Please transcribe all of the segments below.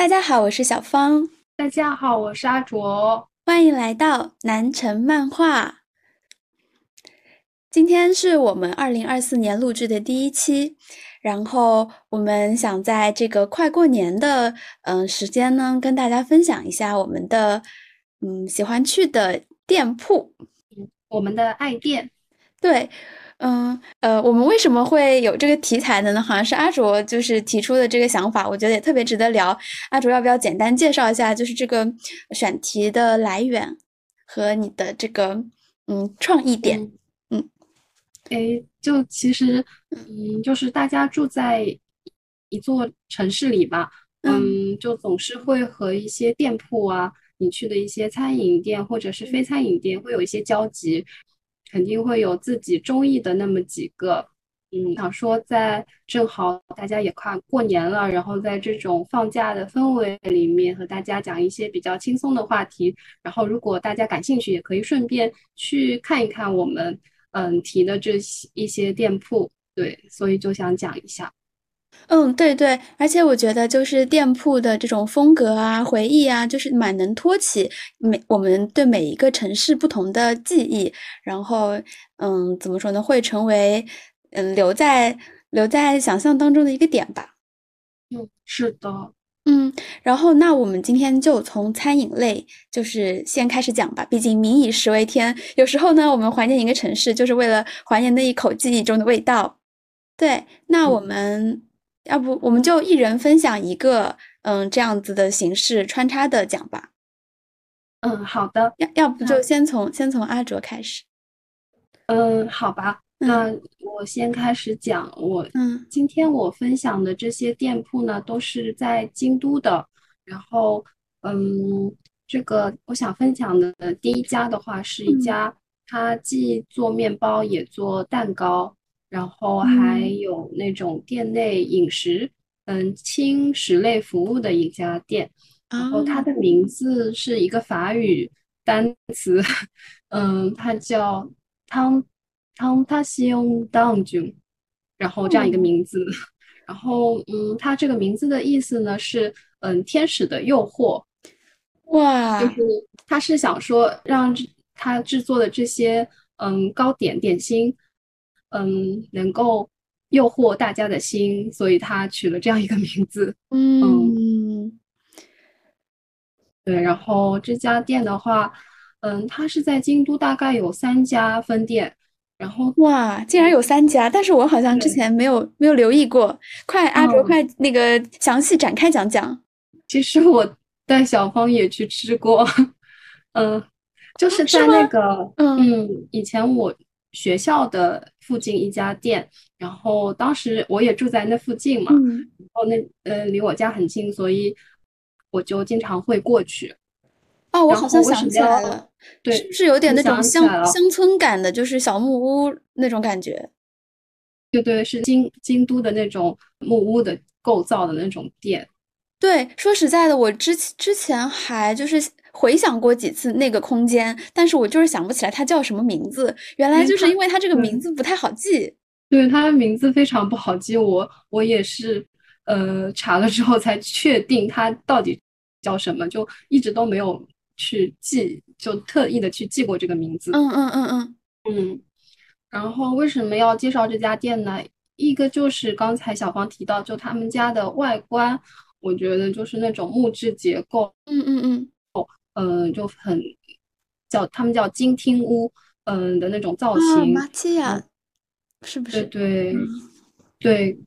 大家好，我是小芳。大家好，我是阿卓。欢迎来到南城漫画。今天是我们二零二四年录制的第一期，然后我们想在这个快过年的嗯时间呢，跟大家分享一下我们的嗯喜欢去的店铺，我们的爱店。对。嗯呃，我们为什么会有这个题材的呢？好像是阿卓就是提出的这个想法，我觉得也特别值得聊。阿卓要不要简单介绍一下，就是这个选题的来源和你的这个嗯创意点？嗯，哎，就其实嗯，就是大家住在一座城市里吧，嗯，就总是会和一些店铺啊，你去的一些餐饮店或者是非餐饮店会有一些交集。肯定会有自己中意的那么几个，嗯，想说在正好大家也快过年了，然后在这种放假的氛围里面，和大家讲一些比较轻松的话题。然后如果大家感兴趣，也可以顺便去看一看我们嗯提的这些一些店铺。对，所以就想讲一下。嗯，对对，而且我觉得就是店铺的这种风格啊、回忆啊，就是蛮能托起每我们对每一个城市不同的记忆，然后嗯，怎么说呢，会成为嗯留在留在想象当中的一个点吧。嗯，是的，嗯，然后那我们今天就从餐饮类就是先开始讲吧，毕竟民以食为天，有时候呢，我们怀念一个城市，就是为了怀念那一口记忆中的味道。对，那我们。要不我们就一人分享一个，嗯，这样子的形式穿插的讲吧。嗯，好的。要要不就先从先从阿卓开始。嗯，好吧。那我先开始讲。我嗯，今天我分享的这些店铺呢，都是在京都的。然后，嗯，这个我想分享的第一家的话，是一家它既做面包也做蛋糕。然后还有那种店内饮食，嗯，轻食类服务的一家店。然后它的名字是一个法语单词，嗯，它叫汤汤塔西翁当君，然后这样一个名字。然后，嗯，它这个名字的意思呢是，嗯，天使的诱惑。哇，就是他是想说让他制作的这些，嗯，糕点点心。嗯，能够诱惑大家的心，所以他取了这样一个名字。嗯，对。然后这家店的话，嗯，它是在京都，大概有三家分店。然后哇，竟然有三家，但是我好像之前没有没有留意过。快，阿卓，快那个详细展开讲讲。其实我带小芳也去吃过，嗯，就是在那个嗯，以前我。学校的附近一家店，然后当时我也住在那附近嘛，然后那呃离我家很近，所以我就经常会过去。哦，我好像想起来了，对，是不是有点那种乡乡村感的，就是小木屋那种感觉？对对，是京京都的那种木屋的构造的那种店。对，说实在的，我之之前还就是。回想过几次那个空间，但是我就是想不起来它叫什么名字。原来就是因为它这个名字不太好记。对，它的名字非常不好记。我我也是，呃，查了之后才确定它到底叫什么，就一直都没有去记，就特意的去记过这个名字。嗯嗯嗯嗯嗯。然后为什么要介绍这家店呢？一个就是刚才小芳提到，就他们家的外观，我觉得就是那种木质结构。嗯嗯嗯。嗯，就很叫他们叫金厅屋，嗯的那种造型，马契亚是不是？对对对，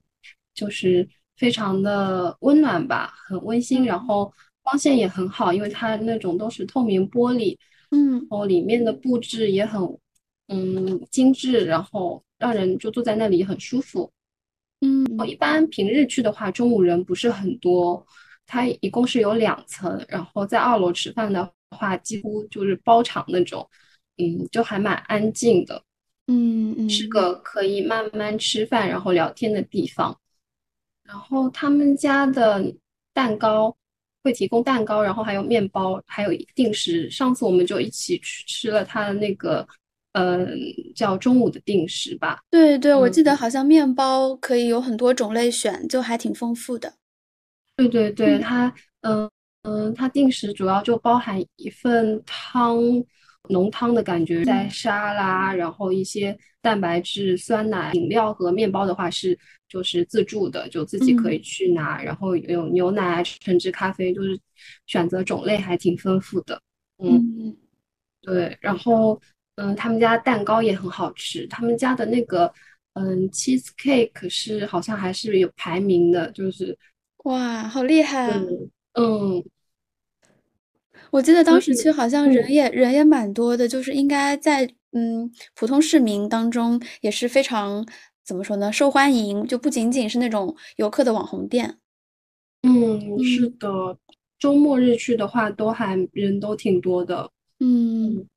就是非常的温暖吧，很温馨，然后光线也很好，因为它那种都是透明玻璃，嗯，然后里面的布置也很嗯精致，然后让人就坐在那里很舒服，嗯，我一般平日去的话，中午人不是很多。它一共是有两层，然后在二楼吃饭的话，几乎就是包场那种，嗯，就还蛮安静的，嗯嗯，是个可以慢慢吃饭然后聊天的地方。然后他们家的蛋糕会提供蛋糕，然后还有面包，还有定时。上次我们就一起去吃了他的那个，嗯，叫中午的定时吧。对对，我记得好像面包可以有很多种类选，就还挺丰富的。对对对，它嗯嗯，它定时主要就包含一份汤，浓汤的感觉，在沙拉，然后一些蛋白质、酸奶、饮料和面包的话是就是自助的，就自己可以去拿。然后有牛奶、橙汁咖啡，就是选择种类还挺丰富的。嗯，对，然后嗯，他们家蛋糕也很好吃，他们家的那个嗯 cheese cake 是好像还是有排名的，就是哇，好厉害啊！嗯，我记得当时去好像人也人也蛮多的，就是应该在嗯普通市民当中也是非常怎么说呢，受欢迎，就不仅仅是那种游客的网红店。嗯，是的。周末日去的话，都还人都挺多的。嗯，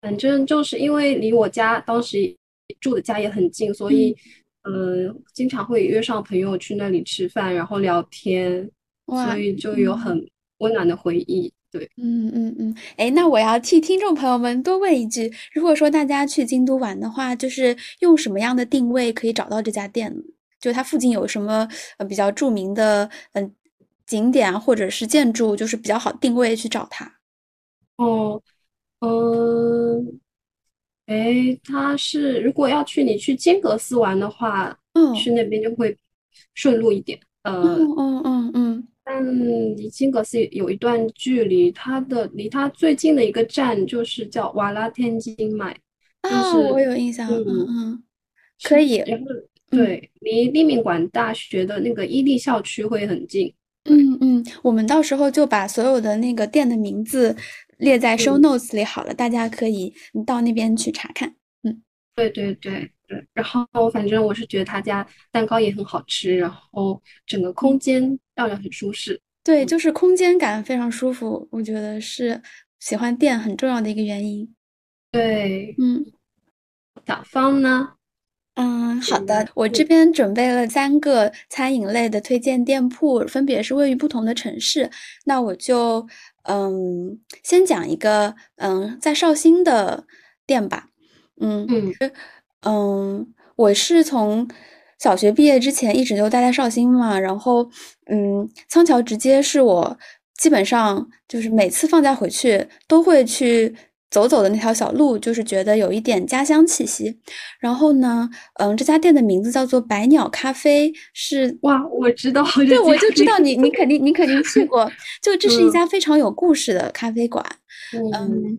反正就是因为离我家当时住的家也很近，所以嗯，经常会约上朋友去那里吃饭，然后聊天，所以就有很温暖的回忆。对，嗯嗯嗯。哎，那我要替听众朋友们多问一句：如果说大家去京都玩的话，就是用什么样的定位可以找到这家店？就它附近有什么呃比较著名的嗯？景点或者是建筑，就是比较好定位去找它。哦，嗯，哎，它是如果要去你去金阁寺玩的话，嗯，去那边就会顺路一点。呃，嗯嗯嗯，但离金阁寺有一段距离，它的离它最近的一个站就是叫瓦拉天津麦，就是我有印象，嗯嗯，可以。然后对，离立命馆大学的那个伊利校区会很近。嗯嗯，我们到时候就把所有的那个店的名字列在 show notes 里好了，大家可以到那边去查看。嗯，对对对对。然后反正我是觉得他家蛋糕也很好吃，然后整个空间让人很舒适。对，就是空间感非常舒服，我觉得是喜欢店很重要的一个原因。对，嗯，小芳呢？嗯，好的，我这边准备了三个餐饮类的推荐店铺，分别是位于不同的城市。那我就嗯，先讲一个嗯，在绍兴的店吧。嗯嗯嗯，我是从小学毕业之前一直就待在绍兴嘛，然后嗯，仓桥直接是我基本上就是每次放假回去都会去。走走的那条小路，就是觉得有一点家乡气息。然后呢，嗯，这家店的名字叫做百鸟咖啡，是哇，我知道，对，我就知道你，你肯定，你肯定去过。就这是一家非常有故事的咖啡馆，嗯。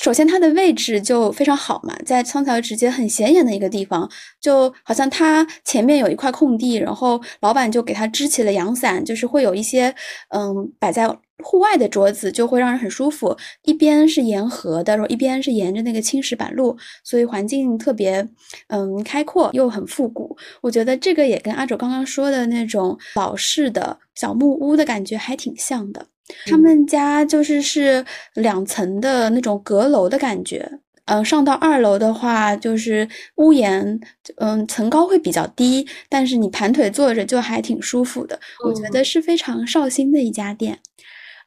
首先，它的位置就非常好嘛，在仓桥直接很显眼的一个地方，就好像它前面有一块空地，然后老板就给它支起了阳伞，就是会有一些嗯摆在户外的桌子，就会让人很舒服。一边是沿河的，然后一边是沿着那个青石板路，所以环境特别嗯开阔又很复古。我觉得这个也跟阿卓刚刚说的那种老式的小木屋的感觉还挺像的。他们家就是是两层的那种阁楼的感觉，嗯，上到二楼的话，就是屋檐，嗯，层高会比较低，但是你盘腿坐着就还挺舒服的。我觉得是非常绍兴的一家店，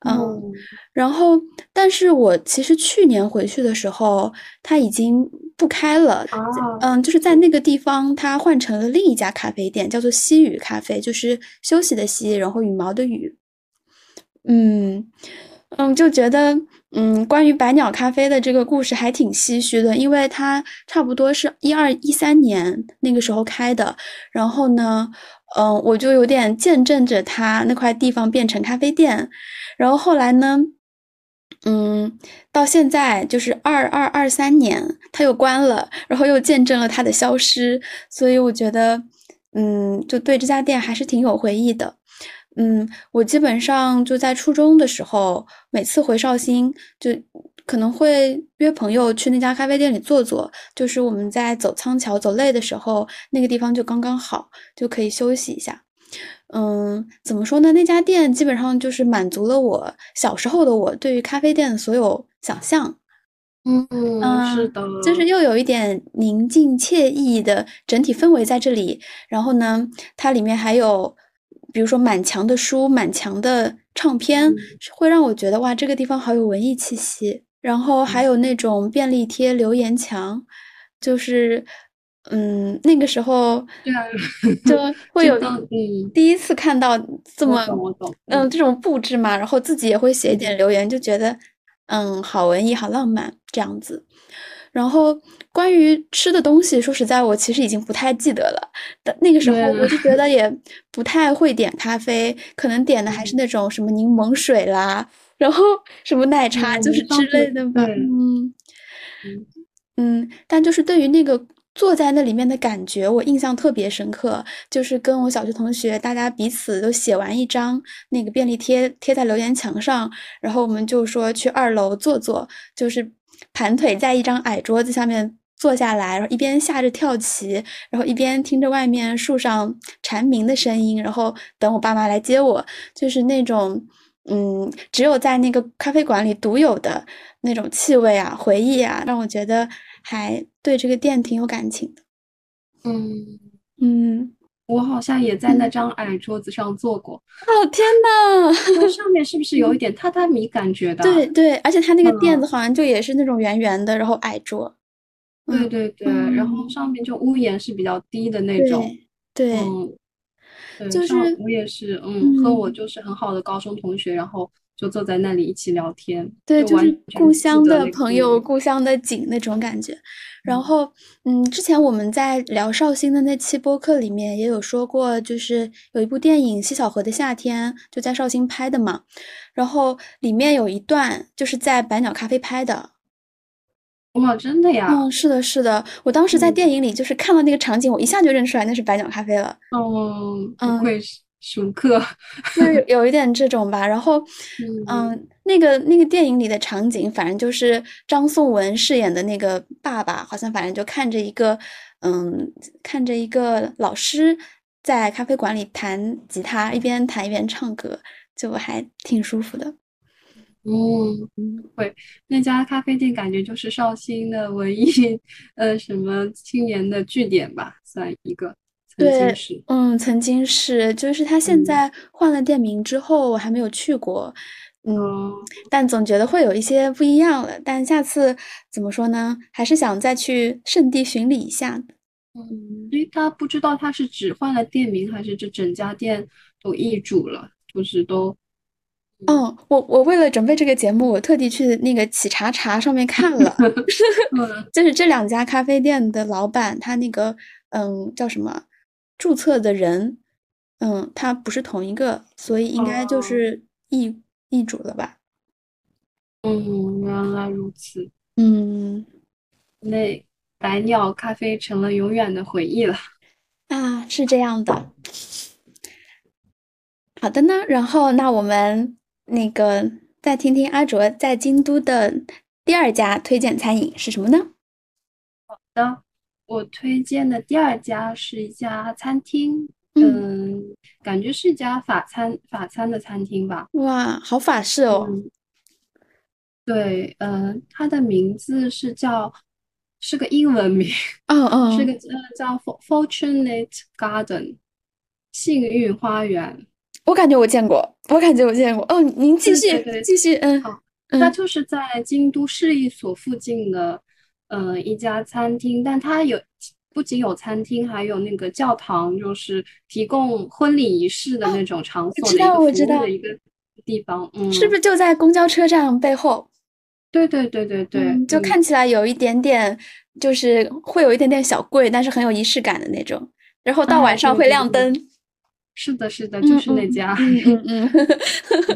嗯，然后，但是我其实去年回去的时候，它已经不开了，嗯，就是在那个地方，它换成了另一家咖啡店，叫做西雨咖啡，就是休息的西，然后羽毛的羽。嗯嗯，就觉得嗯，关于百鸟咖啡的这个故事还挺唏嘘的，因为它差不多是一二一三年那个时候开的，然后呢，嗯，我就有点见证着它那块地方变成咖啡店，然后后来呢，嗯，到现在就是二二二三年，它又关了，然后又见证了它的消失，所以我觉得，嗯，就对这家店还是挺有回忆的。嗯，我基本上就在初中的时候，每次回绍兴，就可能会约朋友去那家咖啡店里坐坐。就是我们在走仓桥走累的时候，那个地方就刚刚好，就可以休息一下。嗯，怎么说呢？那家店基本上就是满足了我小时候的我对于咖啡店的所有想象。嗯，是的，就是又有一点宁静惬意的整体氛围在这里。然后呢，它里面还有。比如说满墙的书、满墙的唱片，会让我觉得哇，这个地方好有文艺气息。然后还有那种便利贴、留言墙，就是嗯，那个时候就 会有嗯第一次看到这么嗯这种布置嘛，然后自己也会写一点留言，就觉得嗯好文艺好浪漫这样子。然后关于吃的东西，说实在，我其实已经不太记得了。但那个时候我就觉得也不太会点咖啡，可能点的还是那种什么柠檬水啦，然后什么奶茶就是之类的吧。嗯嗯，但就是对于那个。坐在那里面的感觉，我印象特别深刻。就是跟我小学同学，大家彼此都写完一张那个便利贴，贴在留言墙上，然后我们就说去二楼坐坐，就是盘腿在一张矮桌子下面坐下来，然后一边下着跳棋，然后一边听着外面树上蝉鸣的声音，然后等我爸妈来接我，就是那种嗯，只有在那个咖啡馆里独有的那种气味啊、回忆啊，让我觉得。还对这个店挺有感情的，嗯嗯，我好像也在那张矮桌子上坐过。哦天呐，那上面是不是有一点榻榻米感觉的？对对，而且它那个垫子好像就也是那种圆圆的，然后矮桌。对对对，然后上面就屋檐是比较低的那种。对，对，就是我也是，嗯，和我就是很好的高中同学，然后。就坐在那里一起聊天，对，就是故乡的朋友、故乡的景那种感觉。然后，嗯，之前我们在聊绍兴的那期播客里面也有说过，就是有一部电影《西小河的夏天》就在绍兴拍的嘛。然后里面有一段就是在百鸟咖啡拍的。哇，真的呀？嗯，是的，是的。我当时在电影里就是看到那个场景，我一下就认出来那是白鸟咖啡了。哦，不愧是。熟客，就是有一点这种吧，然后，嗯，那个那个电影里的场景，反正就是张颂文饰演的那个爸爸，好像反正就看着一个，嗯，看着一个老师在咖啡馆里弹吉他，一边弹一边唱歌，就还挺舒服的。嗯，会那家咖啡店感觉就是绍兴的文艺，呃，什么青年的据点吧，算一个。对，嗯，曾经是，就是他现在换了店名之后，我还没有去过，嗯，但总觉得会有一些不一样了。但下次怎么说呢？还是想再去圣地巡礼一下嗯，因为他不知道他是只换了店名，还是这整家店都易主了，就是都。嗯，我我为了准备这个节目，我特地去那个企查查上面看了 就是这两家咖啡店的老板，他那个嗯叫什么？注册的人，嗯，他不是同一个，所以应该就是易易主了吧？嗯，原来如此。嗯，那白鸟咖啡成了永远的回忆了。啊，是这样的。好的呢，然后那我们那个再听听阿卓在京都的第二家推荐餐饮是什么呢？好的。我推荐的第二家是一家餐厅，嗯，感觉是一家法餐法餐的餐厅吧。哇，好法式哦。对，嗯，它的名字是叫，是个英文名，嗯嗯，是个呃叫 Fortunate Garden，幸运花园。我感觉我见过，我感觉我见过。哦，您继续继续，嗯，好，它就是在京都市役所附近的。嗯，一家餐厅，但它有不仅有餐厅，还有那个教堂，就是提供婚礼仪式的那种场所的一个服务的一个地方。嗯，是不是就在公交车站背后？对对对对对，就看起来有一点点，就是会有一点点小贵，但是很有仪式感的那种。然后到晚上会亮灯。是的，是的，就是那家。嗯嗯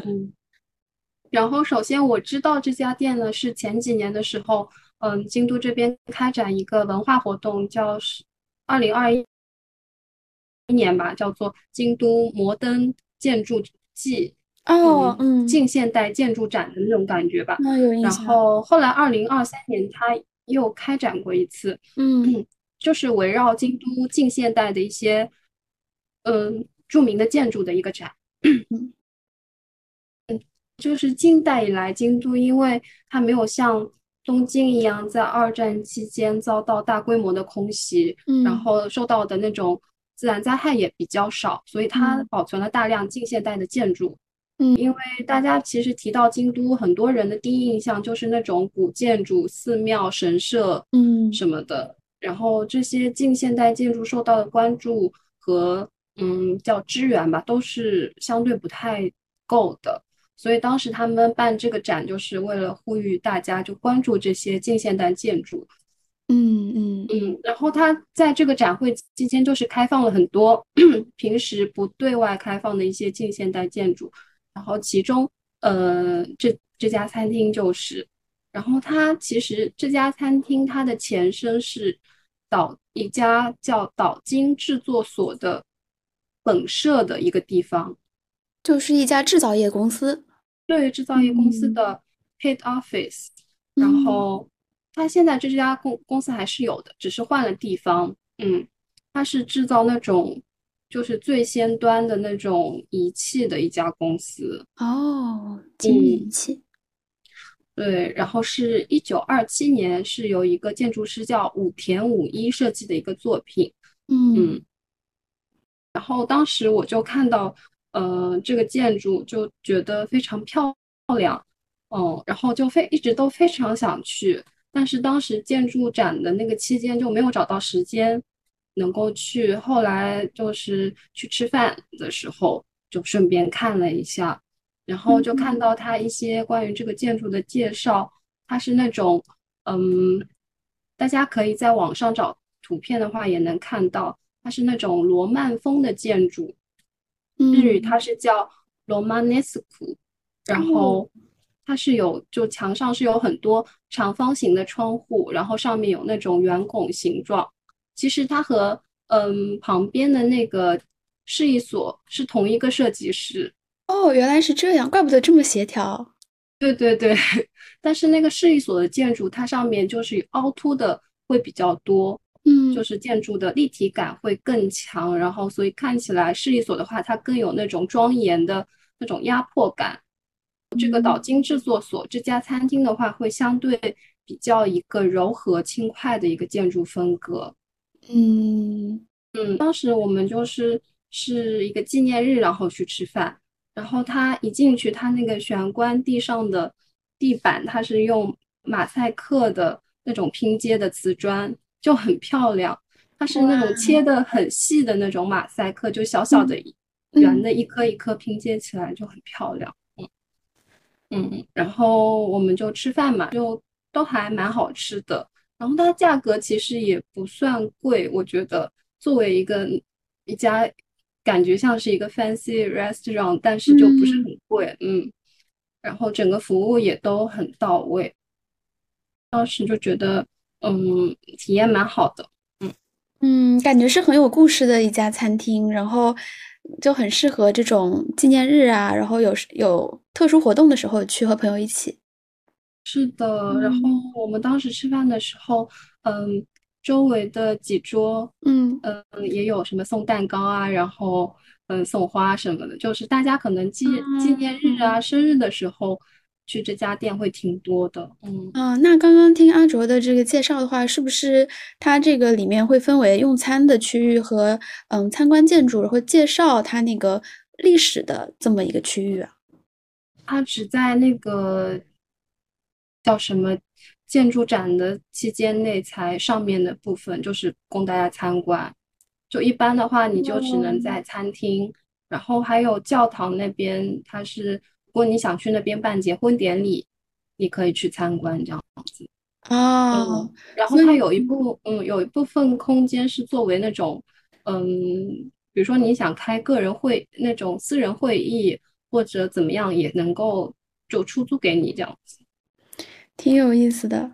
嗯。然后，首先我知道这家店呢，是前几年的时候。嗯，京都这边开展一个文化活动，叫是二零二一年吧，叫做京都摩登建筑季哦，嗯，近现代建筑展的那种感觉吧。那有印象。然后后来二零二三年他又开展过一次，嗯，就是围绕京都近现代的一些嗯著名的建筑的一个展。嗯，就是近代以来京都，因为它没有像东京一样，在二战期间遭到大规模的空袭，然后受到的那种自然灾害也比较少，所以它保存了大量近现代的建筑。嗯，因为大家其实提到京都，很多人的第一印象就是那种古建筑、寺庙、神社，嗯，什么的。然后这些近现代建筑受到的关注和嗯叫支援吧，都是相对不太够的。所以当时他们办这个展，就是为了呼吁大家就关注这些近现代建筑。嗯嗯嗯。然后他在这个展会期间，就是开放了很多 平时不对外开放的一些近现代建筑。然后其中，呃，这这家餐厅就是。然后它其实这家餐厅它的前身是岛一家叫岛津制作所的本社的一个地方，就是一家制造业公司。对，制造业公司的 head office。然后它现在这家公公司还是有的，只是换了地方。嗯，它是制造那种就是最先端的那种仪器的一家公司。哦，精密仪器。对，然后是一九二七年，是由一个建筑师叫武田武一设计的一个作品。嗯，然后当时我就看到，呃，这个建筑就觉得非常漂亮，嗯，然后就非一直都非常想去，但是当时建筑展的那个期间就没有找到时间能够去。后来就是去吃饭的时候，就顺便看了一下。然后就看到他一些关于这个建筑的介绍，它是那种，嗯，大家可以在网上找图片的话也能看到，它是那种罗曼风的建筑，日语它是叫罗曼涅斯库，然后它是有就墙上是有很多长方形的窗户，然后上面有那种圆拱形状，其实它和嗯旁边的那个市一所是同一个设计师。哦，原来是这样，怪不得这么协调。对对对，但是那个市一所的建筑，它上面就是凹凸的会比较多，嗯，就是建筑的立体感会更强，然后所以看起来市一所的话，它更有那种庄严的那种压迫感。这个岛津制作所这家餐厅的话，会相对比较一个柔和轻快的一个建筑风格。嗯嗯，当时我们就是是一个纪念日，然后去吃饭。然后他一进去，他那个玄关地上的地板，它是用马赛克的那种拼接的瓷砖，就很漂亮。它是那种切的很细的那种马赛克，就小小的圆的一颗一颗拼接起来就很漂亮。嗯嗯，然后我们就吃饭嘛，就都还蛮好吃的。然后它价格其实也不算贵，我觉得作为一个一家。感觉像是一个 fancy restaurant，但是就不是很贵，嗯，然后整个服务也都很到位，当时就觉得，嗯，体验蛮好的，嗯嗯，感觉是很有故事的一家餐厅，然后就很适合这种纪念日啊，然后有有特殊活动的时候去和朋友一起。是的，然后我们当时吃饭的时候，嗯。周围的几桌，嗯嗯，也有什么送蛋糕啊，然后嗯送花什么的，就是大家可能纪纪念日啊、生日的时候去这家店会挺多的，嗯啊。那刚刚听阿卓的这个介绍的话，是不是它这个里面会分为用餐的区域和嗯参观建筑，然后介绍它那个历史的这么一个区域啊？它只在那个叫什么？建筑展的期间内才上面的部分就是供大家参观，就一般的话你就只能在餐厅，然后还有教堂那边，它是如果你想去那边办结婚典礼，你可以去参观这样子啊。然后它有一部嗯有一部分空间是作为那种嗯，比如说你想开个人会那种私人会议或者怎么样也能够就出租给你这样子。挺有意思的，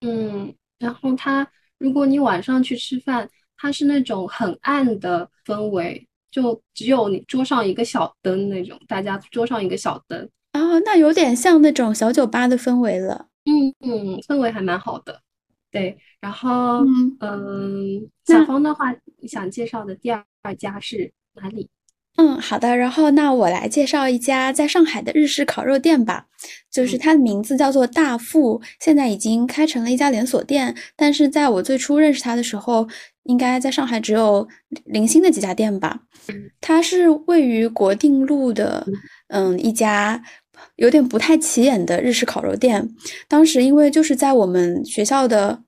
嗯，然后它，如果你晚上去吃饭，它是那种很暗的氛围，就只有你桌上一个小灯那种，大家桌上一个小灯啊，那有点像那种小酒吧的氛围了，嗯嗯，氛围还蛮好的，对，然后嗯，小芳的话，你想介绍的第二家是哪里？嗯，好的。然后那我来介绍一家在上海的日式烤肉店吧，就是它的名字叫做大富，现在已经开成了一家连锁店。但是在我最初认识它的时候，应该在上海只有零星的几家店吧。它是位于国定路的，嗯，一家有点不太起眼的日式烤肉店。当时因为就是在我们学校的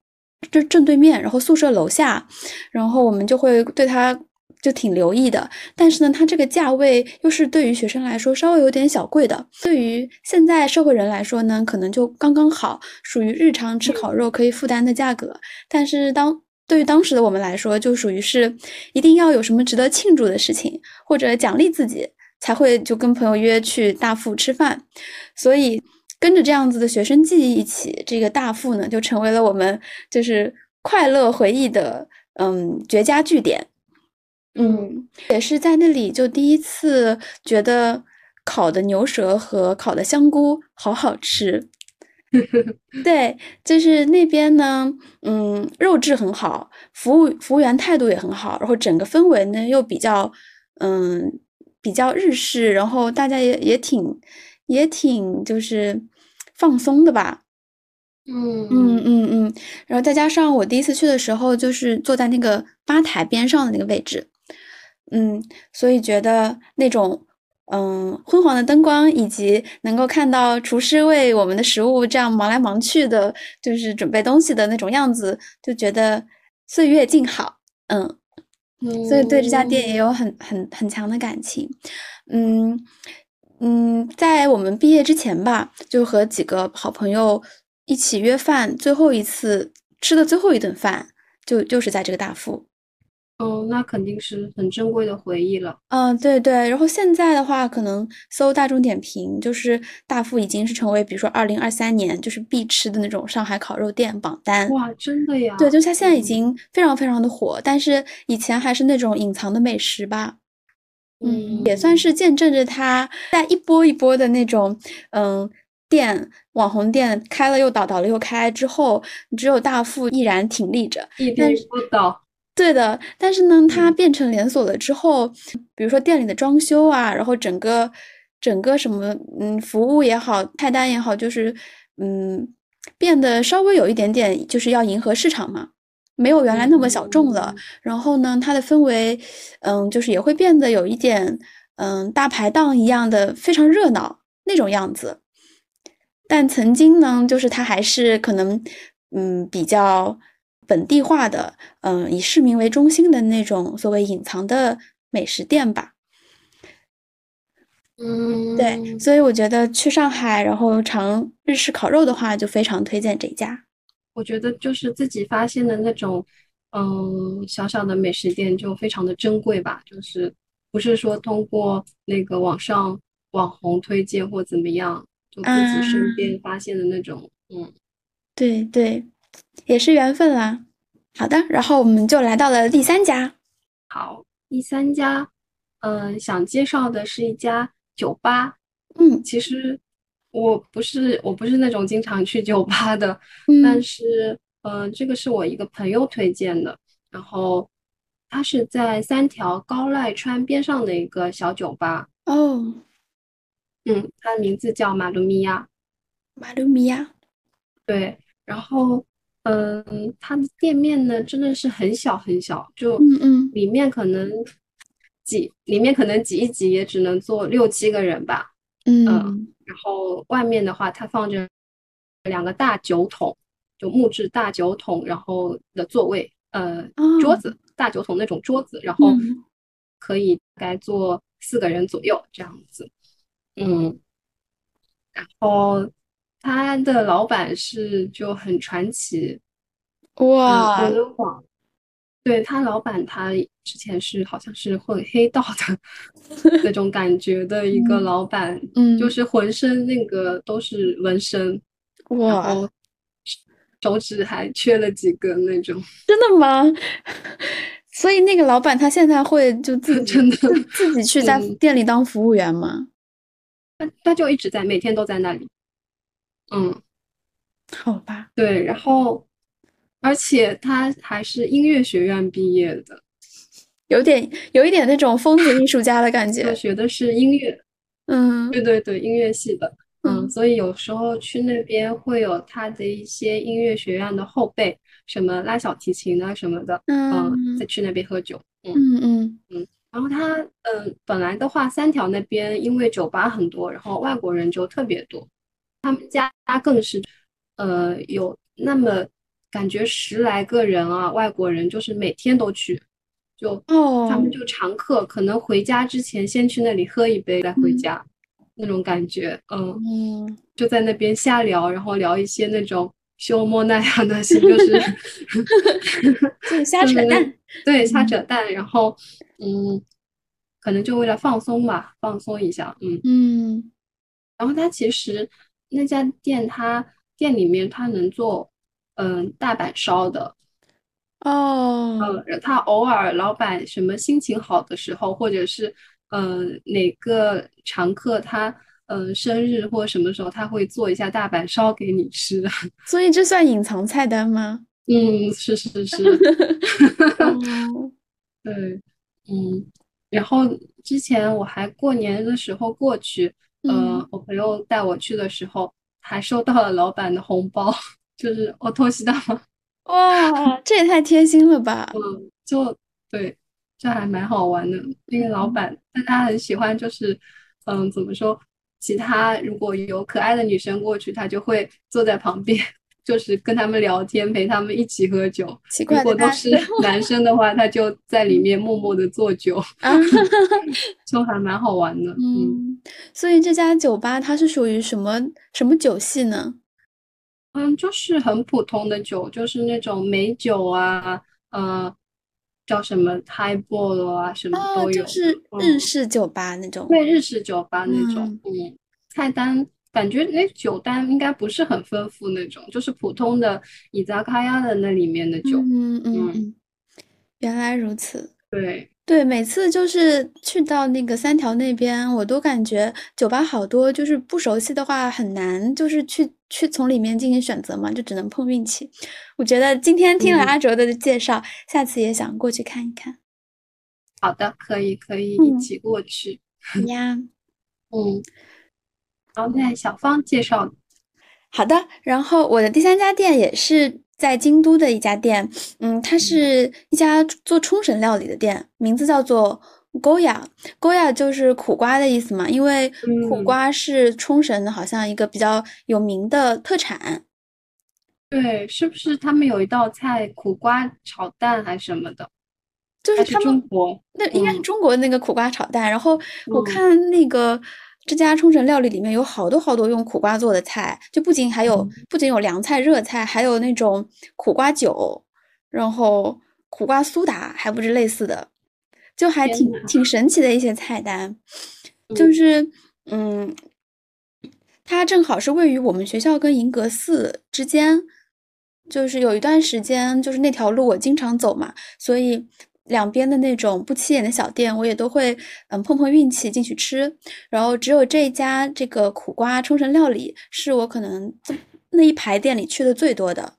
正正对面，然后宿舍楼下，然后我们就会对它就挺留意的。但是呢，它这个价位又是对于学生来说稍微有点小贵的，对于现在社会人来说呢，可能就刚刚好，属于日常吃烤肉可以负担的价格。但是当对于当时的我们来说，就属于是一定要有什么值得庆祝的事情或者奖励自己，才会就跟朋友约去大富吃饭。所以跟着这样子的学生记忆一起，这个大富呢就成为了我们就是快乐回忆的嗯绝佳据点。嗯，也是在那里就第一次觉得烤的牛舌和烤的香菇好好吃。对，就是那边呢，嗯，肉质很好，服务服务员态度也很好，然后整个氛围呢又比较，嗯，比较日式，然后大家也也挺也挺就是放松的吧，嗯嗯嗯嗯，然后再加上我第一次去的时候，就是坐在那个吧台边上的那个位置，嗯，所以觉得那种。嗯，昏黄的灯光以及能够看到厨师为我们的食物这样忙来忙去的，就是准备东西的那种样子，就觉得岁月静好。嗯，所以对这家店也有很很很强的感情。嗯嗯，在我们毕业之前吧，就和几个好朋友一起约饭，最后一次吃的最后一顿饭，就就是在这个大富。哦，那肯定是很珍贵的回忆了。嗯，对对。然后现在的话，可能搜大众点评，就是大富已经是成为，比如说二零二三年就是必吃的那种上海烤肉店榜单。哇，真的呀？对，就它现在已经非常非常的火，但是以前还是那种隐藏的美食吧。嗯，也算是见证着它在一波一波的那种嗯店网红店开了又倒，倒了又开之后，只有大富依然挺立着，屹立不倒。对的，但是呢，它变成连锁了之后，比如说店里的装修啊，然后整个整个什么，嗯，服务也好，菜单也好，就是嗯，变得稍微有一点点，就是要迎合市场嘛，没有原来那么小众了。然后呢，它的氛围，嗯，就是也会变得有一点，嗯，大排档一样的非常热闹那种样子。但曾经呢，就是它还是可能，嗯，比较。本地化的，嗯，以市民为中心的那种所谓隐藏的美食店吧。嗯，对，所以我觉得去上海然后尝日式烤肉的话，就非常推荐这家。我觉得就是自己发现的那种，嗯，小小的美食店就非常的珍贵吧，就是不是说通过那个网上网红推荐或怎么样，就自己身边发现的那种，嗯，对对。也是缘分啦。好的，然后我们就来到了第三家。好，第三家，嗯，想介绍的是一家酒吧。嗯，其实我不是我不是那种经常去酒吧的，但是，嗯，这个是我一个朋友推荐的。然后，它是在三条高濑川边上的一个小酒吧。哦，嗯，它的名字叫马鲁米亚。马鲁米亚。对，然后。嗯，它的店面呢真的是很小很小，就嗯嗯，里面可能挤，里面可能挤一挤也只能坐六七个人吧。嗯，然后外面的话，它放着两个大酒桶，就木质大酒桶，然后的座位，呃，桌子，大酒桶那种桌子，然后可以大概坐四个人左右这样子。嗯，然后。他的老板是就很传奇，哇！对他老板，他之前是好像是混黑道的 那种感觉的一个老板，嗯，就是浑身那个都是纹身，哇，手指还缺了几根那种，真的吗？所以那个老板他现在会就自 真的自己去在店里当服务员吗？他他就一直在，每天都在那里。嗯，好吧。对，然后，而且他还是音乐学院毕业的，有点有一点那种疯子艺术家的感觉。他学的是音乐，嗯，对对对，音乐系的，嗯，所以有时候去那边会有他的一些音乐学院的后辈，什么拉小提琴啊什么的，嗯，再去那边喝酒，嗯嗯嗯。然后他，嗯，本来的话，三条那边因为酒吧很多，然后外国人就特别多。他们家更是，呃，有那么感觉十来个人啊，外国人就是每天都去，就他们就常客，可能回家之前先去那里喝一杯再回家，那种感觉，嗯，就在那边瞎聊，然后聊一些那种修莫那样的些，就是 就瞎 扯淡，对，瞎扯淡，然后嗯，可能就为了放松吧，放松一下，嗯。嗯，然后他其实那家店，他店里面他能做。嗯，大阪烧的哦，嗯，他偶尔老板什么心情好的时候，或者是嗯哪个常客他嗯生日或什么时候，他会做一下大阪烧给你吃。所以这算隐藏菜单吗？嗯，是是是。对，嗯，然后之前我还过年的时候过去，嗯，我朋友带我去的时候，还收到了老板的红包。就是我偷袭到吗？哇，这也太贴心了吧！嗯，就对，这还蛮好玩的。那个老板，但他很喜欢，就是嗯，怎么说？其他如果有可爱的女生过去，他就会坐在旁边，就是跟他们聊天，陪他们一起喝酒。如果都是 男生的话，他就在里面默默的做酒，就还蛮好玩的。嗯，所以这家酒吧它是属于什么什么酒系呢？嗯，就是很普通的酒，就是那种美酒啊，呃，叫什么 highball 啊，什么都有，就是日式酒吧那种。对，日式酒吧那种。嗯，菜单感觉那酒单应该不是很丰富那种，就是普通的伊扎卡亚的那里面的酒。嗯嗯，原来如此。对。对，每次就是去到那个三条那边，我都感觉酒吧好多，就是不熟悉的话很难，就是去去从里面进行选择嘛，就只能碰运气。我觉得今天听了阿卓的介绍，下次也想过去看一看。好的，可以可以一起过去。呀，嗯，好，那小芳介绍。好的，然后我的第三家店也是。在京都的一家店，嗯，它是一家做冲绳料理的店，名字叫做 Goya，Goya 就是苦瓜的意思嘛，因为苦瓜是冲绳的，好像一个比较有名的特产。对，是不是他们有一道菜苦瓜炒蛋还是什么的？就是他们，那应该是中国那个苦瓜炒蛋。然后我看那个。这家冲绳料理里面有好多好多用苦瓜做的菜，就不仅还有不仅有凉菜、热菜，还有那种苦瓜酒，然后苦瓜苏打，还不是类似的，就还挺挺神奇的一些菜单。就是嗯，它正好是位于我们学校跟银阁寺之间，就是有一段时间，就是那条路我经常走嘛，所以。两边的那种不起眼的小店，我也都会嗯碰碰运气进去吃。然后只有这一家这个苦瓜冲绳料理是我可能那一排店里去的最多的。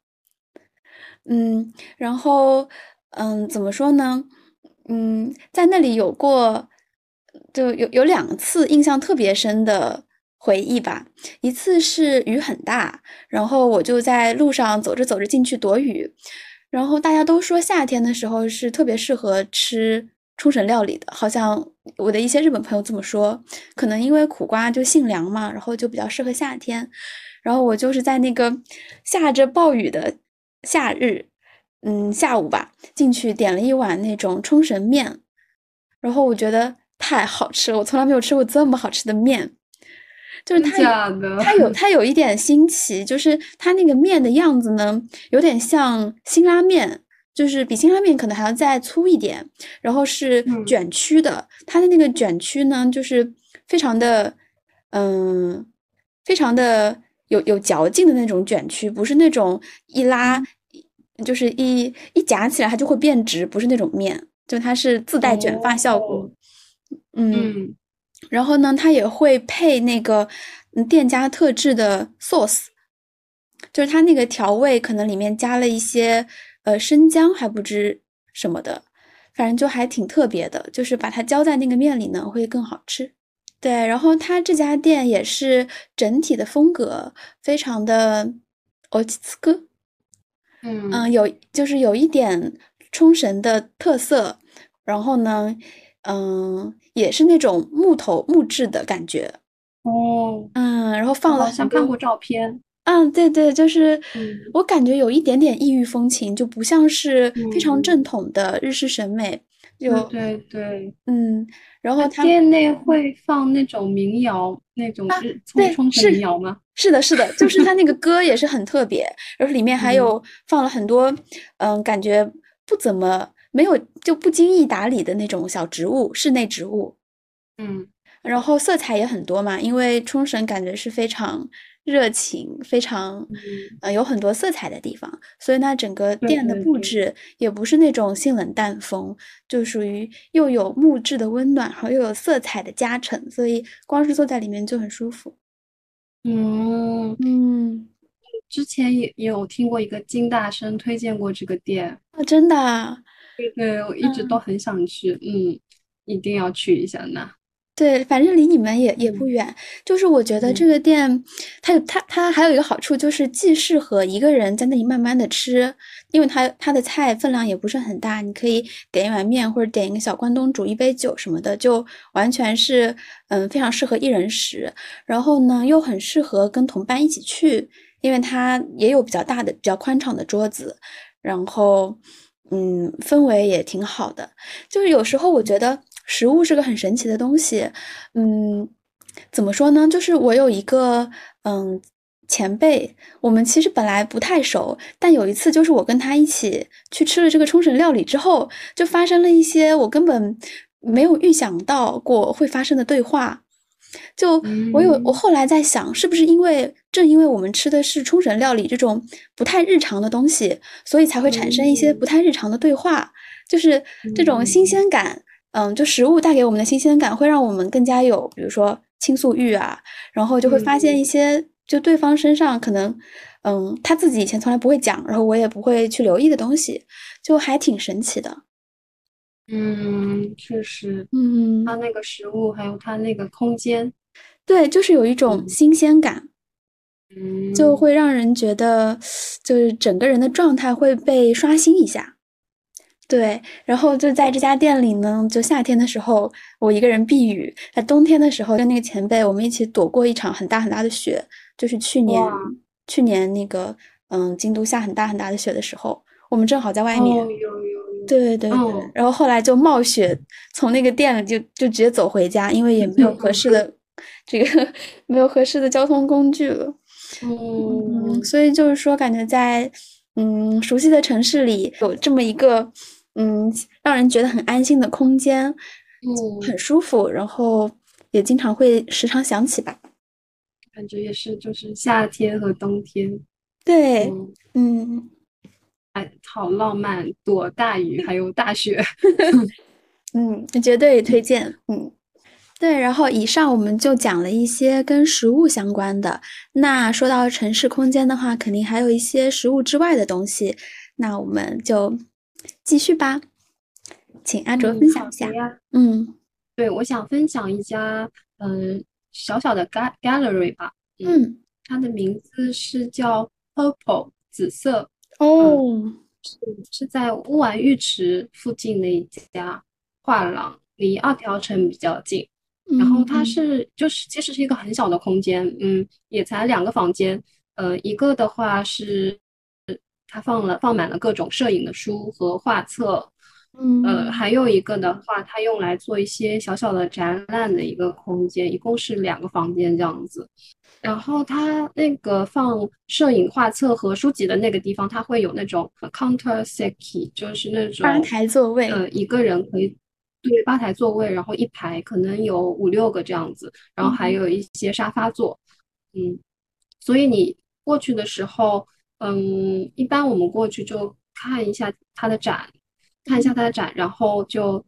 嗯，然后嗯怎么说呢？嗯，在那里有过就有有两次印象特别深的回忆吧。一次是雨很大，然后我就在路上走着走着进去躲雨。然后大家都说夏天的时候是特别适合吃冲绳料理的，好像我的一些日本朋友这么说。可能因为苦瓜就性凉嘛，然后就比较适合夏天。然后我就是在那个下着暴雨的夏日，嗯，下午吧，进去点了一碗那种冲绳面，然后我觉得太好吃了，我从来没有吃过这么好吃的面。就是它，它有它有一点新奇，就是它那个面的样子呢，有点像辛拉面，就是比辛拉面可能还要再粗一点，然后是卷曲的。它的那个卷曲呢，就是非常的，嗯，非常的有有嚼劲的那种卷曲，不是那种一拉，就是一一夹起来它就会变直，不是那种面，就它是自带卷发效果，嗯。然后呢，它也会配那个店家特制的 sauce，就是它那个调味可能里面加了一些呃生姜还不知什么的，反正就还挺特别的，就是把它浇在那个面里呢会更好吃。对，然后它这家店也是整体的风格非常的欧吉斯哥，嗯嗯，有就是有一点冲绳的特色，然后呢。嗯，也是那种木头木质的感觉哦，嗯，然后放了，好像看过照片，嗯，对对，就是我感觉有一点点异域风情，就不像是非常正统的日式审美。就对对，嗯，然后他店内会放那种民谣，那种日冲绳民谣吗？是的，是的，就是他那个歌也是很特别，然后里面还有放了很多，嗯，感觉不怎么没有就不经意打理的那种小植物，室内植物。嗯，然后色彩也很多嘛，因为冲绳感觉是非常。热情非常，呃，有很多色彩的地方，所以呢，整个店的布置也不是那种性冷淡风，就属于又有木质的温暖，然后又有色彩的加成，所以光是坐在里面就很舒服。嗯嗯，之前也也有听过一个金大生推荐过这个店啊，真的，对对，我一直都很想去，嗯，一定要去一下那。对，反正离你们也也不远。就是我觉得这个店，它有它它还有一个好处，就是既适合一个人在那里慢慢的吃，因为它它的菜分量也不是很大，你可以点一碗面或者点一个小关东煮、一杯酒什么的，就完全是嗯非常适合一人食。然后呢，又很适合跟同伴一起去，因为它也有比较大的、比较宽敞的桌子，然后嗯氛围也挺好的。就是有时候我觉得。食物是个很神奇的东西，嗯，怎么说呢？就是我有一个嗯前辈，我们其实本来不太熟，但有一次就是我跟他一起去吃了这个冲绳料理之后，就发生了一些我根本没有预想到过会发生的对话。就我有我后来在想，是不是因为正因为我们吃的是冲绳料理这种不太日常的东西，所以才会产生一些不太日常的对话，就是这种新鲜感。嗯，就食物带给我们的新鲜感，会让我们更加有，比如说倾诉欲啊，然后就会发现一些，就对方身上可能，嗯，他自己以前从来不会讲，然后我也不会去留意的东西，就还挺神奇的。嗯，确实，嗯，它。那个食物还有它那个空间，对，就是有一种新鲜感，嗯，就会让人觉得，就是整个人的状态会被刷新一下。对，然后就在这家店里呢，就夏天的时候我一个人避雨，在冬天的时候跟那个前辈我们一起躲过一场很大很大的雪，就是去年去年那个嗯京都下很大很大的雪的时候，我们正好在外面，有有有，对对对，然后后来就冒雪从那个店里就就直接走回家，因为也没有合适的这个 没有合适的交通工具了，嗯，所以就是说感觉在嗯熟悉的城市里有这么一个。嗯，让人觉得很安心的空间，嗯，很舒服，然后也经常会时常想起吧。感觉也是，就是夏天和冬天。对，嗯，哎，好浪漫，躲大雨还有大雪。嗯，绝对推荐。嗯，对。然后以上我们就讲了一些跟食物相关的。那说到城市空间的话，肯定还有一些食物之外的东西。那我们就。继续吧，请阿卓分享一下。嗯，对，我想分享一家嗯小小的 gal gallery 吧。嗯，它的名字是叫 Purple 紫色。哦，是是在乌丸浴池附近的一家画廊，离二条城比较近。然后它是就是其实是一个很小的空间，嗯，也才两个房间。呃，一个的话是。它放了放满了各种摄影的书和画册，嗯，呃，还有一个的话，它用来做一些小小的展览的一个空间，一共是两个房间这样子。然后它那个放摄影画册和书籍的那个地方，它会有那种 counter seat，就是那种吧台座位，呃，一个人可以对吧台座位，然后一排可能有五六个这样子，然后还有一些沙发座，嗯，所以你过去的时候。嗯，一般我们过去就看一下它的展，看一下他的展，然后就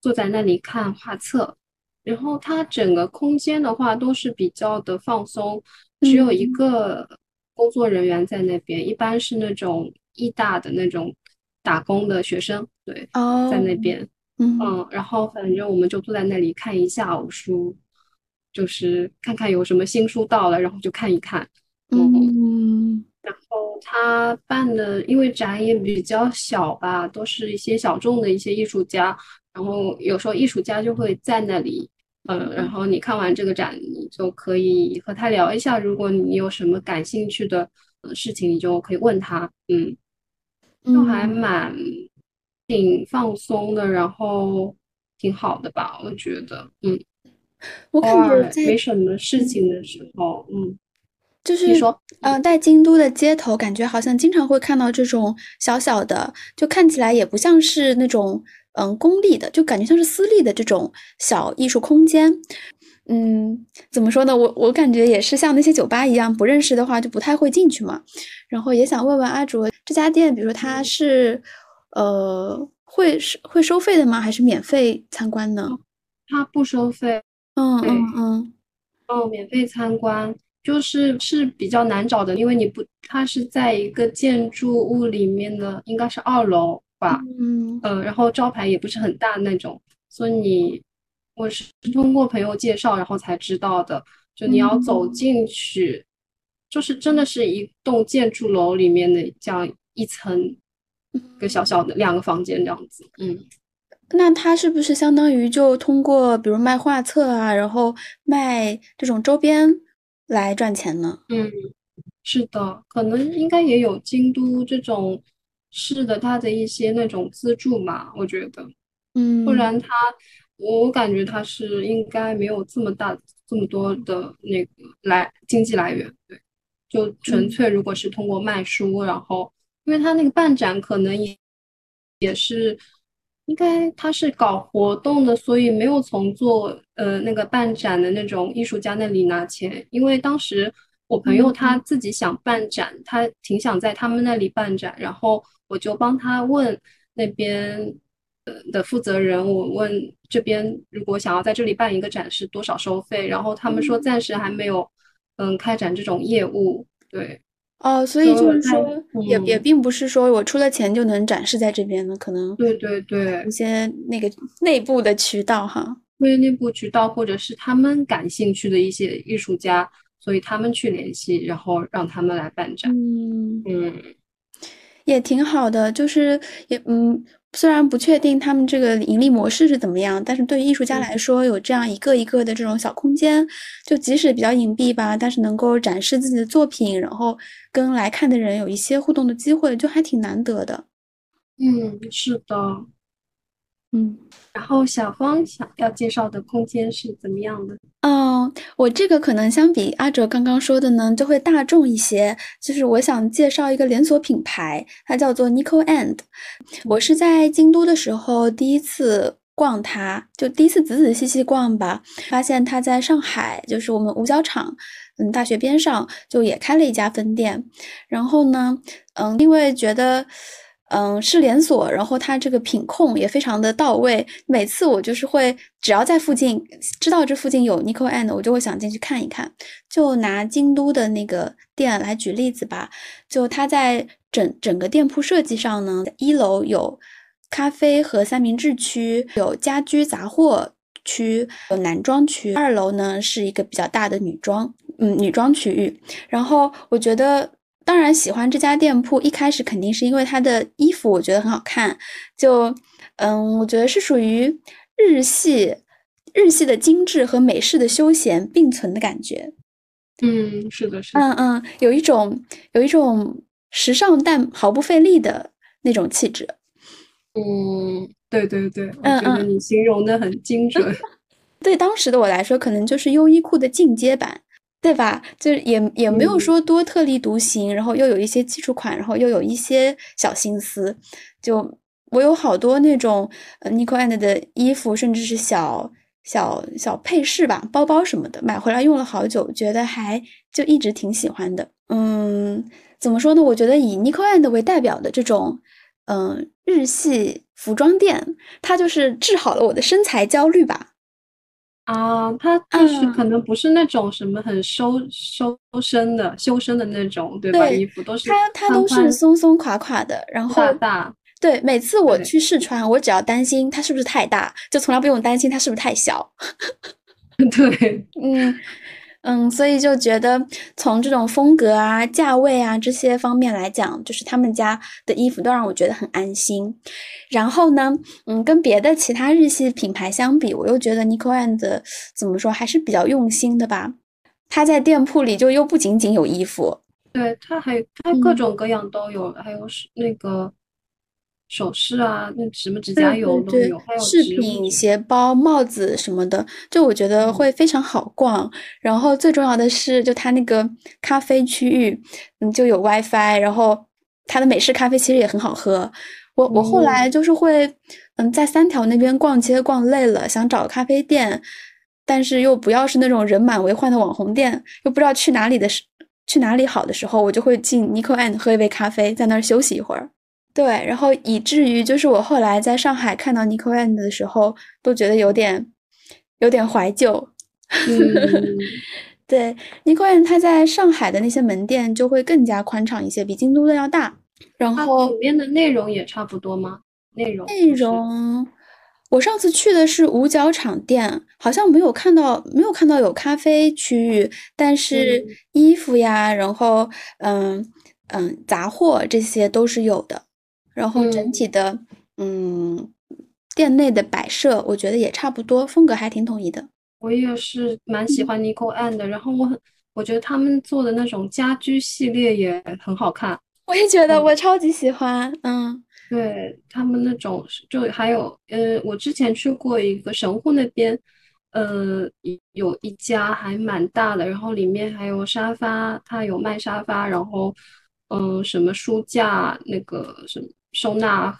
坐在那里看画册。然后它整个空间的话都是比较的放松，只有一个工作人员在那边，一般是那种艺大的那种打工的学生，对，在那边，嗯，然后反正我们就坐在那里看一下午书，就是看看有什么新书到了，然后就看一看，他办的，因为展也比较小吧，都是一些小众的一些艺术家。然后有时候艺术家就会在那里嗯，然后你看完这个展，你就可以和他聊一下。如果你有什么感兴趣的事情，你就可以问他。嗯，就还蛮挺放松的，然后挺好的吧？我觉得，嗯，我感觉没什么事情的时候，嗯，就是你说，嗯，在京都的街头，感觉好像经常会看到这种小小的，就看起来也不像是那种。嗯，公立的就感觉像是私立的这种小艺术空间。嗯，怎么说呢？我我感觉也是像那些酒吧一样，不认识的话就不太会进去嘛。然后也想问问阿卓，这家店，比如说它是呃会是会收费的吗？还是免费参观呢？它不收费。嗯嗯嗯。哦，免费参观就是是比较难找的，因为你不，它是在一个建筑物里面的，应该是二楼。吧，嗯，呃，然后招牌也不是很大那种，所以你我是通过朋友介绍，然后才知道的。就你要走进去，就是真的是一栋建筑楼里面的这样一层，一个小小的两个房间这样子。嗯，那他是不是相当于就通过比如卖画册啊，然后卖这种周边来赚钱呢？嗯，是的，可能应该也有京都这种。市的，它的一些那种资助嘛，我觉得，嗯，不然它，我感觉它是应该没有这么大这么多的那个来经济来源，对，就纯粹如果是通过卖书，然后，因为他那个办展可能也也是，应该他是搞活动的，所以没有从做呃那个办展的那种艺术家那里拿钱，因为当时我朋友他自己想办展，他挺想在他们那里办展，然后。我就帮他问那边的负责人，我问这边如果想要在这里办一个展是多少收费，然后他们说暂时还没有，嗯，开展这种业务。对，哦，所以就是说，也也并不是说我出了钱就能展示在这边的，可能对对对，一些那个内部的渠道哈，对内部渠道或者是他们感兴趣的一些艺术家，所以他们去联系，然后让他们来办展。嗯嗯。也挺好的，就是也嗯，虽然不确定他们这个盈利模式是怎么样，但是对于艺术家来说，有这样一个一个的这种小空间，就即使比较隐蔽吧，但是能够展示自己的作品，然后跟来看的人有一些互动的机会，就还挺难得的。嗯，是的。嗯，然后小芳想要介绍的空间是怎么样的？嗯，我这个可能相比阿哲刚刚说的呢，就会大众一些。就是我想介绍一个连锁品牌，它叫做 Nico and。我是在京都的时候第一次逛它，就第一次仔仔细细逛吧，发现它在上海，就是我们五角场，嗯，大学边上就也开了一家分店。然后呢，嗯，因为觉得。嗯，是连锁，然后它这个品控也非常的到位。每次我就是会，只要在附近知道这附近有 Nico and，我就会想进去看一看。就拿京都的那个店来举例子吧，就它在整整个店铺设计上呢，一楼有咖啡和三明治区，有家居杂货区，有男装区。二楼呢是一个比较大的女装，嗯，女装区域。然后我觉得。当然喜欢这家店铺，一开始肯定是因为它的衣服，我觉得很好看。就，嗯，我觉得是属于日系，日系的精致和美式的休闲并存的感觉。嗯，是的，是的。嗯嗯，有一种有一种时尚但毫不费力的那种气质。嗯，对对对，我觉得你形容的很精准。对当时的我来说，可能就是优衣库的进阶版。对吧？就是也也没有说多特立独行，然后又有一些基础款，然后又有一些小心思。就我有好多那种呃 Nico and 的衣服，甚至是小小小配饰吧，包包什么的，买回来用了好久，觉得还就一直挺喜欢的。嗯，怎么说呢？我觉得以 Nico and 为代表的这种嗯日系服装店，它就是治好了我的身材焦虑吧。啊，它就是可能不是那种什么很收收身的修身的那种，对吧？衣服都是它它都是松松垮垮的，然后大大。对，每次我去试穿，我只要担心它是不是太大，就从来不用担心它是不是太小。对，嗯嗯，所以就觉得从这种风格啊、价位啊这些方面来讲，就是他们家的衣服都让我觉得很安心。然后呢，嗯，跟别的其他日系品牌相比，我又觉得 Nico and 怎么说还是比较用心的吧。他在店铺里就又不仅仅有衣服，对他还他各种各样都有，还有是那个。首饰啊，那什么指甲油都有，还有饰品、鞋包、帽子什么的，就我觉得会非常好逛。然后最重要的是，就它那个咖啡区域，嗯，就有 WiFi，然后它的美式咖啡其实也很好喝。我我后来就是会，嗯，在三条那边逛街逛累了，想找个咖啡店，但是又不要是那种人满为患的网红店，又不知道去哪里的时去哪里好的时候，我就会进 Nico and 喝一杯咖啡，在那儿休息一会儿。对，然后以至于就是我后来在上海看到 Nico and 的时候，都觉得有点有点怀旧。对，Nico and 它在上海的那些门店就会更加宽敞一些，比京都的要大。然后里面的内容也差不多吗？内容内容，我上次去的是五角场店，好像没有看到没有看到有咖啡区域，但是衣服呀，然后嗯嗯杂货这些都是有的。然后整体的，嗯，店内的摆设我觉得也差不多，风格还挺统一的。我也是蛮喜欢 Nico and 的，然后我很，我觉得他们做的那种家居系列也很好看。我也觉得，我超级喜欢。嗯，对他们那种，就还有，呃，我之前去过一个神户那边，呃，有一家还蛮大的，然后里面还有沙发，它有卖沙发，然后，嗯，什么书架，那个什么。收纳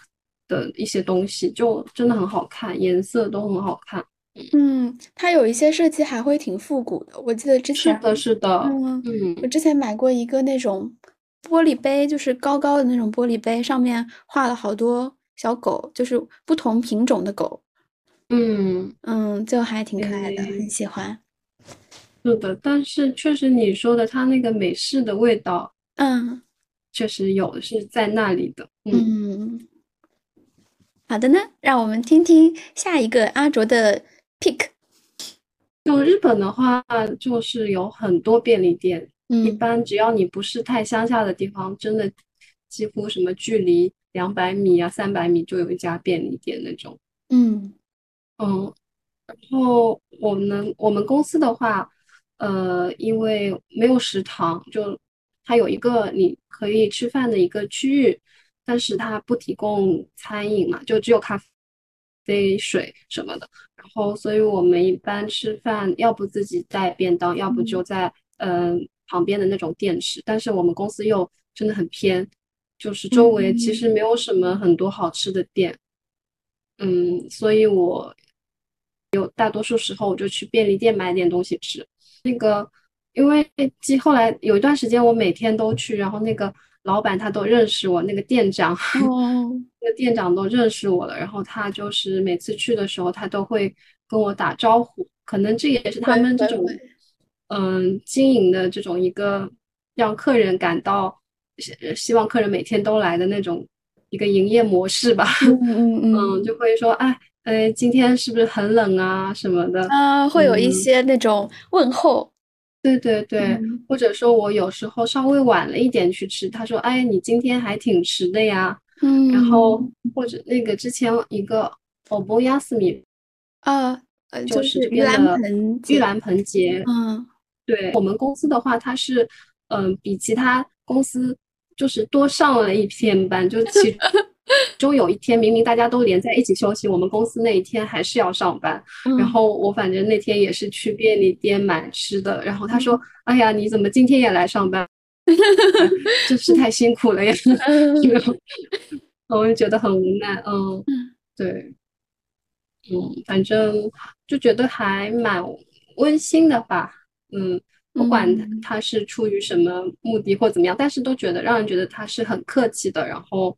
的一些东西就真的很好看，颜色都很好看。嗯，它有一些设计还会挺复古的。我记得之前是的，是的。嗯嗯，我之前买过一个那种玻璃杯，就是高高的那种玻璃杯，上面画了好多小狗，就是不同品种的狗。嗯嗯，就还挺可爱的，很喜欢。是的，但是确实你说的它那个美式的味道，嗯。确实有是在那里的，嗯，好的呢，让我们听听下一个阿卓的 pick。就日本的话，就是有很多便利店，一般只要你不是太乡下的地方，真的几乎什么距离两百米啊、三百米就有一家便利店那种。嗯嗯，然后我们我们公司的话，呃，因为没有食堂，就。它有一个你可以吃饭的一个区域，但是它不提供餐饮嘛，就只有咖啡、水什么的。然后，所以我们一般吃饭，要不自己带便当，要不就在嗯旁边的那种店吃。但是我们公司又真的很偏，就是周围其实没有什么很多好吃的店。嗯，所以我有大多数时候我就去便利店买点东西吃。那个。因为即后来有一段时间，我每天都去，然后那个老板他都认识我，那个店长，那个店长都认识我了。然后他就是每次去的时候，他都会跟我打招呼。可能这也是他们这种，嗯，经营的这种一个让客人感到希望客人每天都来的那种一个营业模式吧。嗯 嗯嗯，就会说，哎哎，今天是不是很冷啊什么的？啊，会有一些那种问候。对对对，或者说我有时候稍微晚了一点去吃，他说：“哎，你今天还挺迟的呀。”嗯，然后或者那个之前一个欧波亚斯米啊，就是玉兰盆玉兰盆节。嗯，对我们公司的话，它是嗯比其他公司就是多上了一天班，就其。中有一天，明明大家都连在一起休息，我们公司那一天还是要上班。然后我反正那天也是去便利店买吃的。然后他说：“哎呀，你怎么今天也来上班？真是太辛苦了呀！”我就觉得很无奈。嗯，对，嗯，反正就觉得还蛮温馨的吧。嗯，不管他是出于什么目的或怎么样，但是都觉得让人觉得他是很客气的。然后。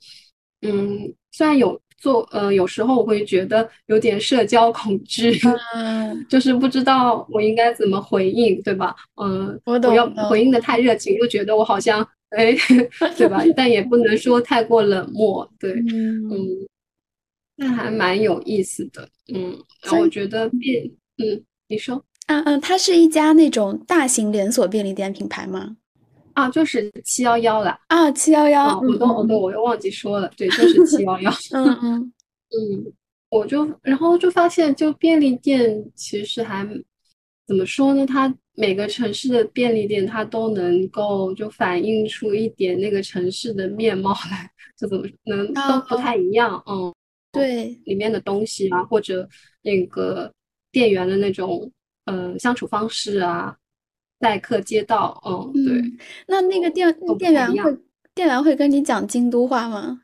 嗯，虽然有做，呃，有时候我会觉得有点社交恐惧，嗯，就是不知道我应该怎么回应，对吧？嗯，我懂。要回应的太热情，又觉得我好像，哎，对吧？但也不能说太过冷漠，对，嗯，那还蛮有意思的，嗯，我觉得变，嗯，你说，嗯嗯，它是一家那种大型连锁便利店品牌吗？啊，就是七幺幺了啊，七幺幺，我都我都，我又忘记说了，对，就是七幺幺。嗯嗯嗯，我就然后就发现，就便利店其实还怎么说呢？它每个城市的便利店，它都能够就反映出一点那个城市的面貌来，就怎么能都不太一样。嗯，对，里面的东西啊，或者那个店员的那种嗯相处方式啊。待客街道，嗯，对。那那个店店员会店员会跟你讲京都话吗？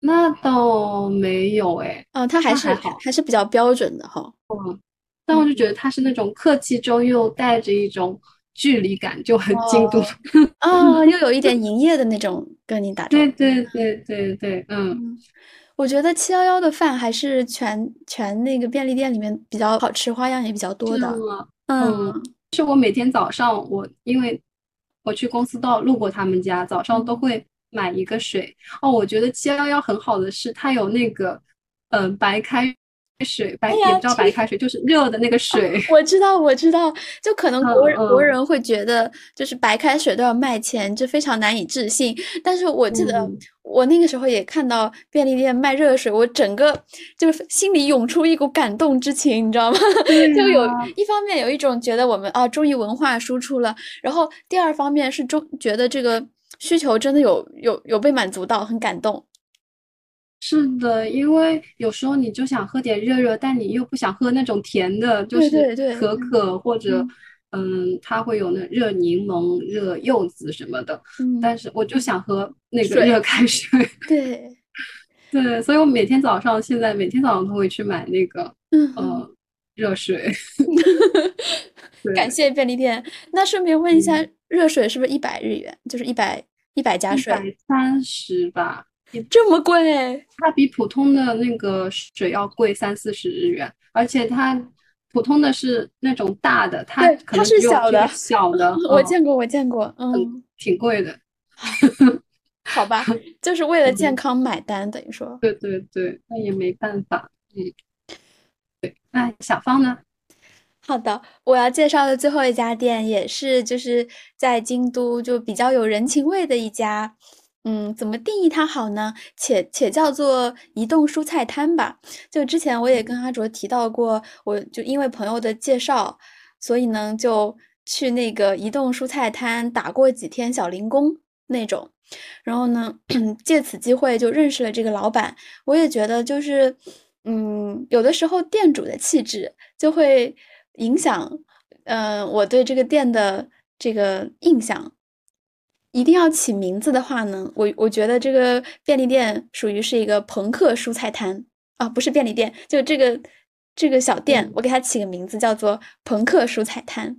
那倒没有哎。哦，他还是还是比较标准的哈。嗯，但我就觉得他是那种客气中又带着一种距离感，就很京都。啊，又有一点营业的那种跟你打招呼。对对对对对，嗯。我觉得七幺幺的饭还是全全那个便利店里面比较好吃，花样也比较多的。嗯。是我每天早上，我因为我去公司到路过他们家，早上都会买一个水哦。我觉得七幺幺很好的是，它有那个嗯白开水，白也不知道白开水，就是热的那个水。我知道，我知道，就可能国人国人会觉得就是白开水都要卖钱，这非常难以置信。但是我记得。我那个时候也看到便利店卖热水，我整个就是心里涌出一股感动之情，你知道吗？就有一方面有一种觉得我们啊终于文化输出了，然后第二方面是中觉得这个需求真的有有有被满足到，很感动。是的，因为有时候你就想喝点热热，但你又不想喝那种甜的，就是可可或者。嗯，它会有那热柠檬、热柚子什么的，但是我就想喝那个热开水。对，对，所以我每天早上现在每天早上都会去买那个，呃，热水。感谢便利店。那顺便问一下，热水是不是一百日元？就是一百一百加税？一百三十吧，这么贵？它比普通的那个水要贵三四十日元，而且它。普通的是那种大的，它它是小的，小的，我见过，我见过，嗯，挺贵的，好吧，就是为了健康买单，等于说，对对对，那也没办法，嗯，对，那小芳呢？好的，我要介绍的最后一家店也是就是在京都就比较有人情味的一家。嗯，怎么定义它好呢？且且叫做移动蔬菜摊吧。就之前我也跟阿卓提到过，我就因为朋友的介绍，所以呢就去那个移动蔬菜摊打过几天小零工那种。然后呢，借此机会就认识了这个老板。我也觉得就是，嗯，有的时候店主的气质就会影响，嗯，我对这个店的这个印象。一定要起名字的话呢，我我觉得这个便利店属于是一个朋克蔬菜摊啊，不是便利店，就这个这个小店，我给它起个名字叫做朋克蔬菜摊，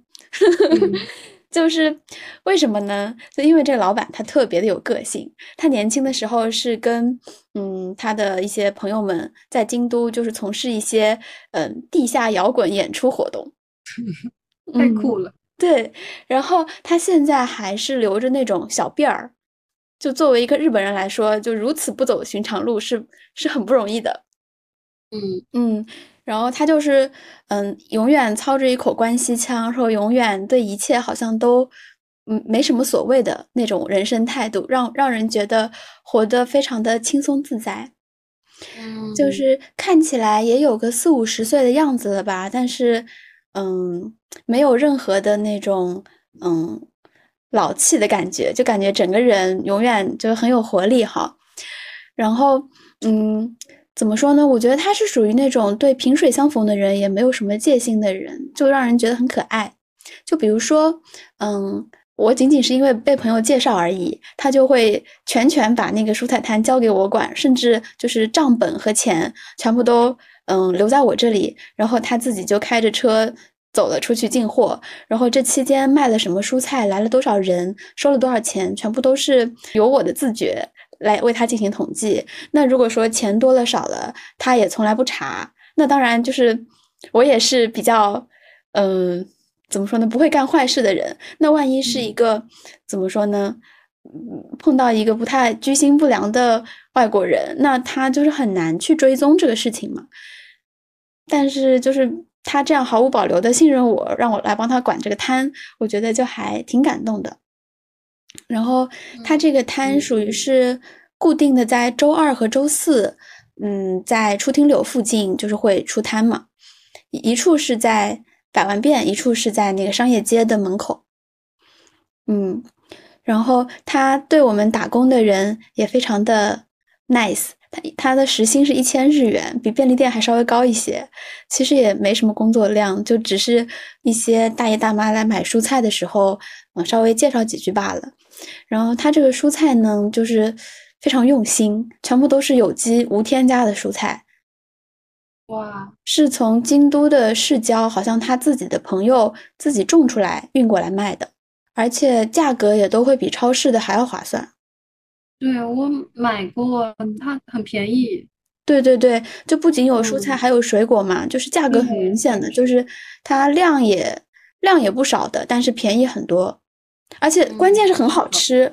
就是为什么呢？就因为这个老板他特别的有个性，他年轻的时候是跟嗯他的一些朋友们在京都就是从事一些嗯地下摇滚演出活动，太酷了。对，然后他现在还是留着那种小辫儿，就作为一个日本人来说，就如此不走寻常路是是很不容易的。嗯嗯，然后他就是嗯，永远操着一口关西腔，说永远对一切好像都嗯没什么所谓的那种人生态度，让让人觉得活得非常的轻松自在。嗯，就是看起来也有个四五十岁的样子了吧，但是。嗯，没有任何的那种嗯老气的感觉，就感觉整个人永远就很有活力哈。然后嗯，怎么说呢？我觉得他是属于那种对萍水相逢的人也没有什么戒心的人，就让人觉得很可爱。就比如说，嗯，我仅仅是因为被朋友介绍而已，他就会全权把那个蔬菜摊交给我管，甚至就是账本和钱全部都。嗯，留在我这里，然后他自己就开着车走了出去进货，然后这期间卖了什么蔬菜，来了多少人，收了多少钱，全部都是由我的自觉来为他进行统计。那如果说钱多了少了，他也从来不查。那当然就是我也是比较，嗯，怎么说呢，不会干坏事的人。那万一是一个怎么说呢，碰到一个不太居心不良的外国人，那他就是很难去追踪这个事情嘛。但是就是他这样毫无保留的信任我，让我来帮他管这个摊，我觉得就还挺感动的。然后他这个摊属于是固定的，在周二和周四，嗯，在出厅柳附近就是会出摊嘛，一处是在百万店，一处是在那个商业街的门口。嗯，然后他对我们打工的人也非常的 nice。他他的时薪是一千日元，比便利店还稍微高一些。其实也没什么工作量，就只是一些大爷大妈来买蔬菜的时候，嗯，稍微介绍几句罢了。然后他这个蔬菜呢，就是非常用心，全部都是有机无添加的蔬菜。哇，是从京都的市郊，好像他自己的朋友自己种出来运过来卖的，而且价格也都会比超市的还要划算。对我买过，它很便宜。对对对，就不仅有蔬菜，还有水果嘛，就是价格很明显的，就是它量也量也不少的，但是便宜很多，而且关键是很好吃。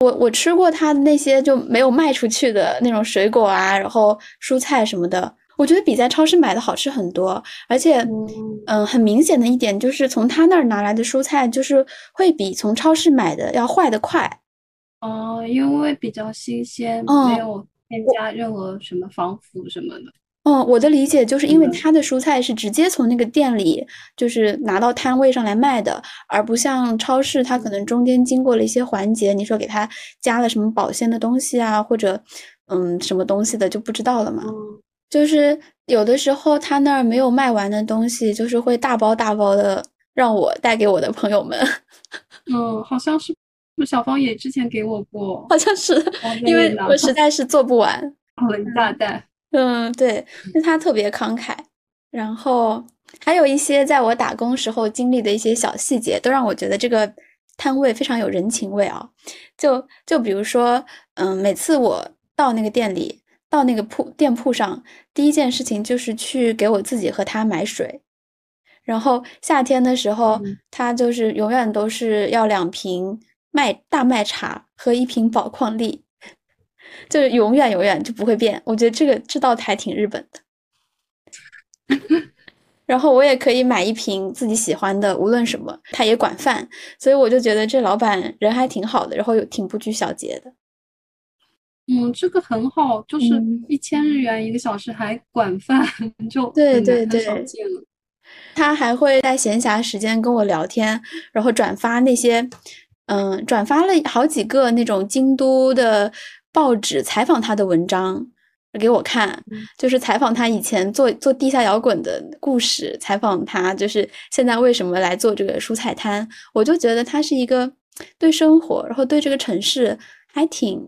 我我吃过它的那些就没有卖出去的那种水果啊，然后蔬菜什么的，我觉得比在超市买的好吃很多。而且，嗯，很明显的一点就是从他那儿拿来的蔬菜，就是会比从超市买的要坏的快。哦，因为比较新鲜，没有添加任何什么防腐什么的。哦，我的理解就是因为它的蔬菜是直接从那个店里就是拿到摊位上来卖的，而不像超市，它可能中间经过了一些环节，你说给它加了什么保鲜的东西啊，或者嗯什么东西的就不知道了嘛。就是有的时候他那儿没有卖完的东西，就是会大包大包的让我带给我的朋友们。嗯，好像是。小芳也之前给我过，好像是，因为我实 在是做不完，了一大袋。嗯，对，就他特别慷慨。然后还有一些在我打工时候经历的一些小细节，都让我觉得这个摊位非常有人情味啊。就就比如说，嗯，每次我到那个店里，到那个铺店铺上，第一件事情就是去给我自己和他买水。然后夏天的时候，他就是永远都是要两瓶。麦大麦茶和一瓶宝矿力，就是永远永远就不会变。我觉得这个这道还挺日本的。然后我也可以买一瓶自己喜欢的，无论什么，他也管饭，所以我就觉得这老板人还挺好的，然后又挺不拘小节的。嗯，这个很好，就是一千日元一个小时还管饭，就对对对，他还会在闲暇时间跟我聊天，然后转发那些。嗯，转发了好几个那种京都的报纸采访他的文章给我看，就是采访他以前做做地下摇滚的故事，采访他就是现在为什么来做这个蔬菜摊。我就觉得他是一个对生活，然后对这个城市还挺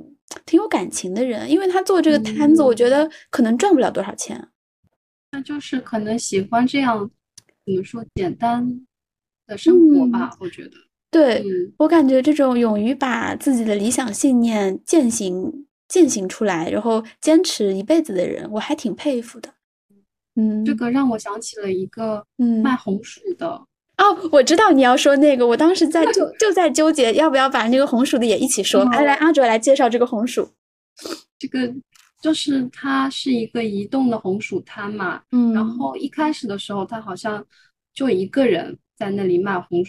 挺有感情的人，因为他做这个摊子，我觉得可能赚不了多少钱，那就是可能喜欢这样怎么说简单的生活吧，我觉得。对我感觉这种勇于把自己的理想信念践行践行出来，然后坚持一辈子的人，我还挺佩服的。嗯，这个让我想起了一个嗯卖红薯的哦，我知道你要说那个，我当时在 就就在纠结要不要把那个红薯的也一起说。来来，阿卓来介绍这个红薯。这个就是它是一个移动的红薯摊嘛，嗯，然后一开始的时候，他好像就一个人在那里卖红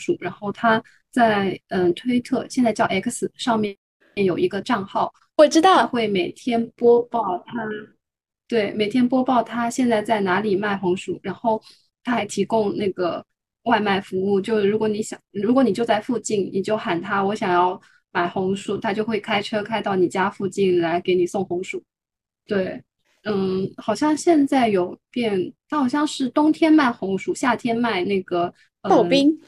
薯。然后他在嗯推特现在叫 X 上面有一个账号，我知道他会每天播报他，对每天播报他现在在哪里卖红薯，然后他还提供那个外卖服务，就如果你想，如果你就在附近，你就喊他我想要买红薯，他就会开车开到你家附近来给你送红薯。对，嗯，好像现在有变，他好像是冬天卖红薯，夏天卖那个刨冰。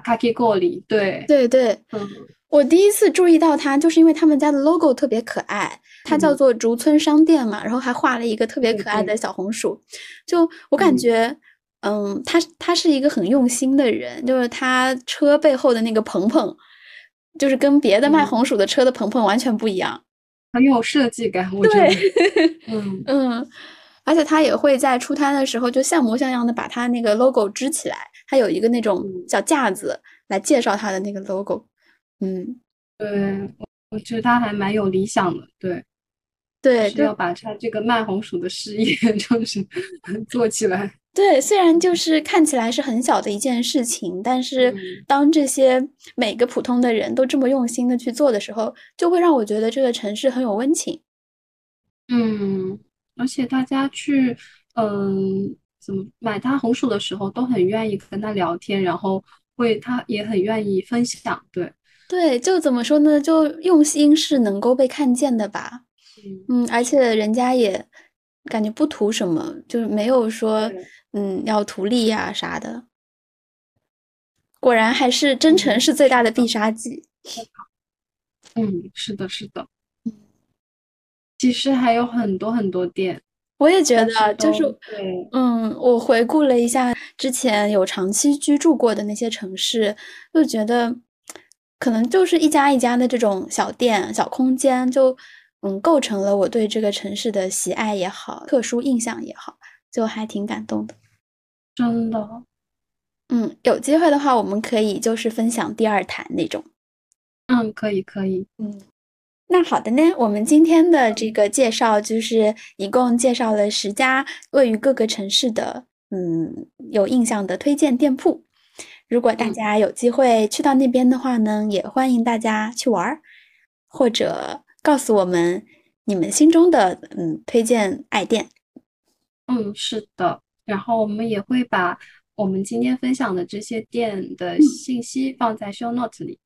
卡卡里，对。对对，嗯，我第一次注意到它，就是因为他们家的 logo 特别可爱，它叫做竹村商店嘛，然后还画了一个特别可爱的小红薯，就我感觉，嗯，他他是一个很用心的人，就是他车背后的那个棚棚，就是跟别的卖红薯的车的棚棚完全不一样，很有设计感，我觉得，嗯。嗯，而且他也会在出摊的时候就像模像样的把他那个 logo 支起来。它有一个那种小架子来介绍它的那个 logo，嗯，对，我觉得它还蛮有理想的，对，对，是要把它这个卖红薯的事业 就是做起来。对，虽然就是看起来是很小的一件事情，但是当这些每个普通的人都这么用心的去做的时候，就会让我觉得这个城市很有温情。嗯，而且大家去，嗯，怎么买他红薯的时候，都很愿意跟他聊天，然后会他也很愿意分享。对，对，就怎么说呢？就用心是能够被看见的吧。嗯，而且人家也感觉不图什么，就是没有说。嗯，要图利呀啥的，果然还是真诚是最大的必杀技。嗯，是的，是的。嗯，其实还有很多很多店，我也觉得，就是嗯，我回顾了一下之前有长期居住过的那些城市，就觉得可能就是一家一家的这种小店、小空间，就嗯，构成了我对这个城市的喜爱也好，特殊印象也好，就还挺感动的。真的，嗯，有机会的话，我们可以就是分享第二坛那种。嗯，可以，可以，嗯。那好的呢，我们今天的这个介绍就是一共介绍了十家位于各个城市的，嗯，有印象的推荐店铺。如果大家有机会去到那边的话呢，也欢迎大家去玩儿，或者告诉我们你们心中的嗯推荐爱店。嗯，是的。然后我们也会把我们今天分享的这些店的信息放在 show note 里。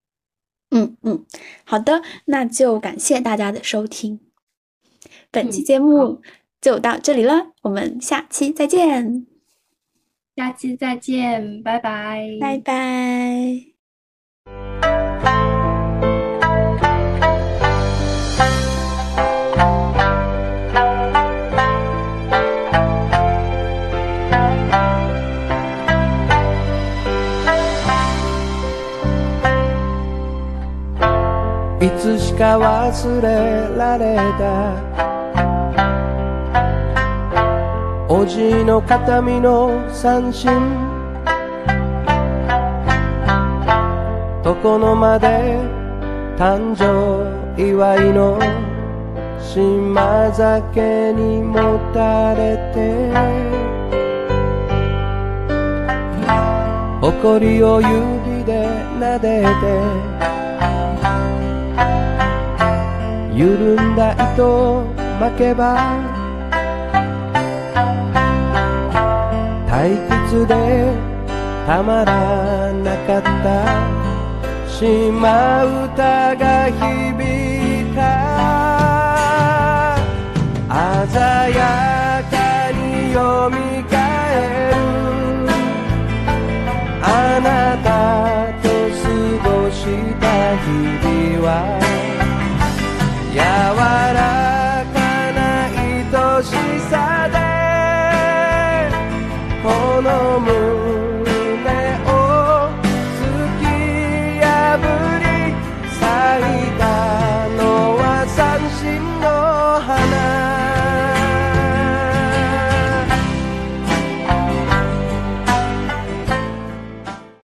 嗯嗯，好的，那就感谢大家的收听，本期节目就到这里了，我们下期再见。下期再见，拜拜，拜拜。つしか忘れられた。おじいの形見の三振。床の間で誕生祝いの島酒にもたれて。誇りを指で撫でて。緩んだ糸を巻けば退屈でたまらなかった島唄が響いた。鮮やかによみがえる。あなたと過ごした日々は柔らかな愛しさ